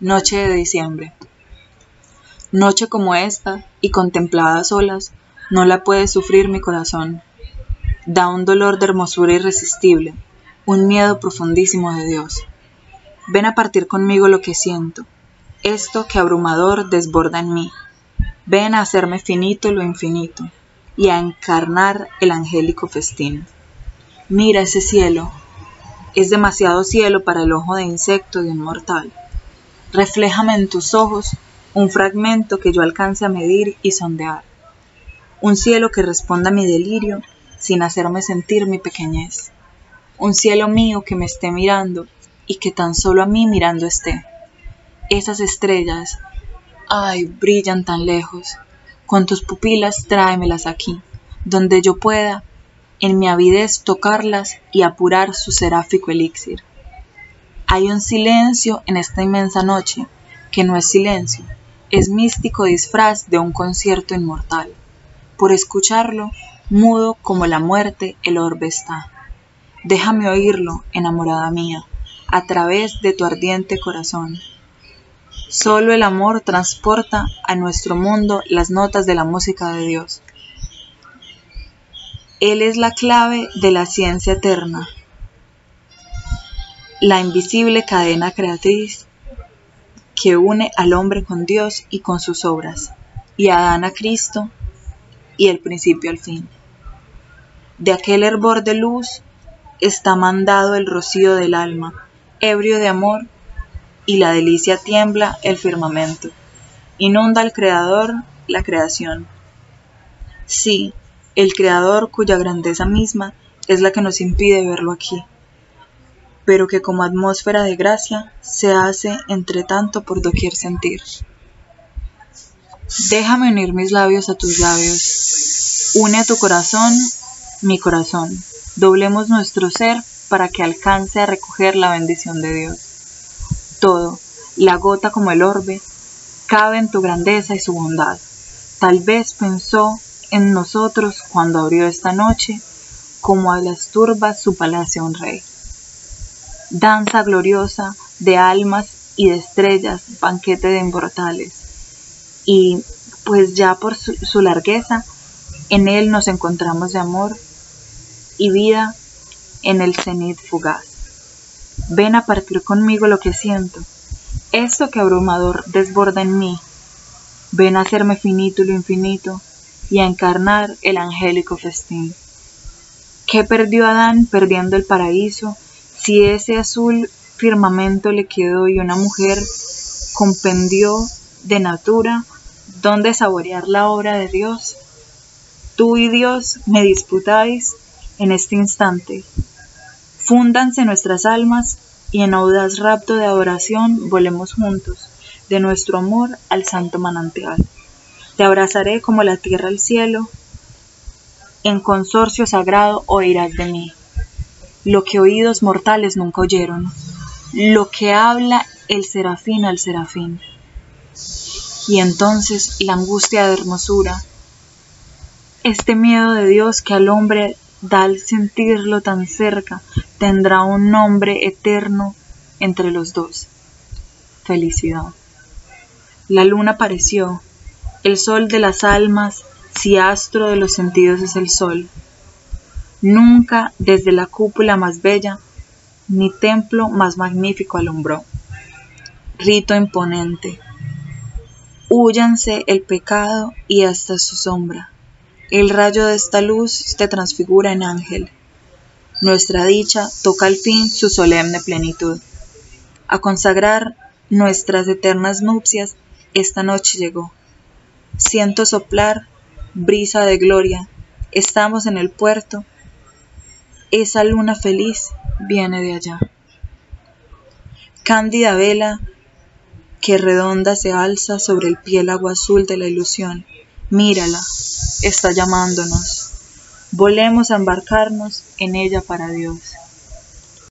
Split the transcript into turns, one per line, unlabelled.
Noche de diciembre. Noche como esta, y contemplada a solas, no la puede sufrir mi corazón. Da un dolor de hermosura irresistible, un miedo profundísimo de Dios. Ven a partir conmigo lo que siento, esto que abrumador desborda en mí. Ven a hacerme finito lo infinito, y a encarnar el angélico festín. Mira ese cielo, es demasiado cielo para el ojo de insecto de un mortal refléjame en tus ojos un fragmento que yo alcance a medir y sondear, un cielo que responda a mi delirio sin hacerme sentir mi pequeñez, un cielo mío que me esté mirando y que tan solo a mí mirando esté. Esas estrellas, ay, brillan tan lejos, con tus pupilas tráemelas aquí, donde yo pueda en mi avidez tocarlas y apurar su seráfico elixir. Hay un silencio en esta inmensa noche, que no es silencio, es místico disfraz de un concierto inmortal. Por escucharlo, mudo como la muerte, el orbe está. Déjame oírlo, enamorada mía, a través de tu ardiente corazón. Solo el amor transporta a nuestro mundo las notas de la música de Dios. Él es la clave de la ciencia eterna, la invisible cadena creatriz que une al hombre con Dios y con sus obras, y a Adán a Cristo y el principio al fin. De aquel hervor de luz está mandado el rocío del alma, ebrio de amor, y la delicia tiembla el firmamento. Inunda al Creador la creación. Sí, el Creador cuya grandeza misma es la que nos impide verlo aquí pero que como atmósfera de gracia se hace entre tanto por doquier sentir. Déjame unir mis labios a tus labios, une a tu corazón mi corazón, doblemos nuestro ser para que alcance a recoger la bendición de Dios. Todo, la gota como el orbe, cabe en tu grandeza y su bondad. Tal vez pensó en nosotros cuando abrió esta noche, como a las turbas su palacio un rey danza gloriosa de almas y de estrellas, banquete de inmortales. Y pues ya por su, largueza, en él nos encontramos de amor y vida en el cenit fugaz. Ven a partir conmigo lo que siento, esto que abrumador desborda en mí. Ven a hacerme finito lo infinito y a encarnar el angélico festín. ¿Qué perdió Adán perdiendo el paraíso si ese azul firmamento le quedó y una mujer compendió de natura donde saborear la obra de Dios, tú y Dios me disputáis en este instante. Fúndanse nuestras almas y en audaz rapto de adoración volemos juntos de nuestro amor al santo manantial. Te abrazaré como la tierra al cielo, en consorcio sagrado oirás de mí lo que oídos mortales nunca oyeron, lo que habla el serafín al serafín. Y entonces la angustia de hermosura, este miedo de Dios que al hombre da al sentirlo tan cerca, tendrá un nombre eterno entre los dos. Felicidad. La luna apareció, el sol de las almas, si astro de los sentidos es el sol. Nunca desde la cúpula más bella, ni templo más magnífico alumbró. Rito imponente. Húyanse el pecado y hasta su sombra. El rayo de esta luz te transfigura en ángel. Nuestra dicha toca al fin su solemne plenitud. A consagrar nuestras eternas nupcias, esta noche llegó. Siento soplar brisa de gloria. Estamos en el puerto esa luna feliz viene de allá. Cándida vela que redonda se alza sobre el piélago azul de la ilusión. Mírala, está llamándonos. Volemos a embarcarnos en ella para Dios.